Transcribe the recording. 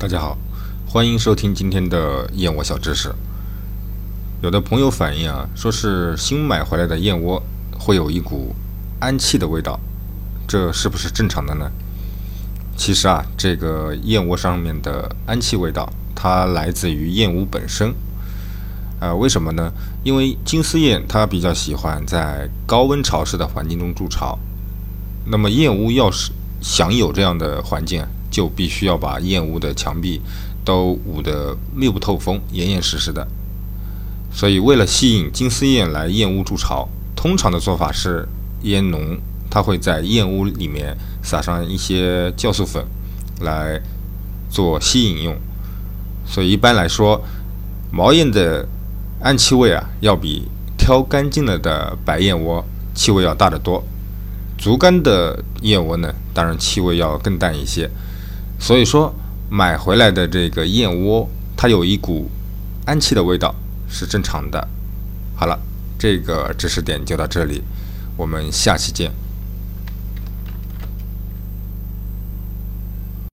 大家好，欢迎收听今天的燕窝小知识。有的朋友反映啊，说是新买回来的燕窝会有一股氨气的味道，这是不是正常的呢？其实啊，这个燕窝上面的氨气味道，它来自于燕窝本身。呃，为什么呢？因为金丝燕它比较喜欢在高温潮湿的环境中筑巢，那么燕屋要是想有这样的环境。就必须要把燕屋的墙壁都捂得密不透风、严严实实的。所以，为了吸引金丝燕来燕屋筑巢，通常的做法是，燕农他会在燕屋里面撒上一些酵素粉，来做吸引用。所以，一般来说，毛燕的氨气味啊，要比挑干净了的白燕窝气味要大得多。竹竿的燕窝呢，当然气味要更淡一些。所以说，买回来的这个燕窝，它有一股氨气的味道，是正常的。好了，这个知识点就到这里，我们下期见。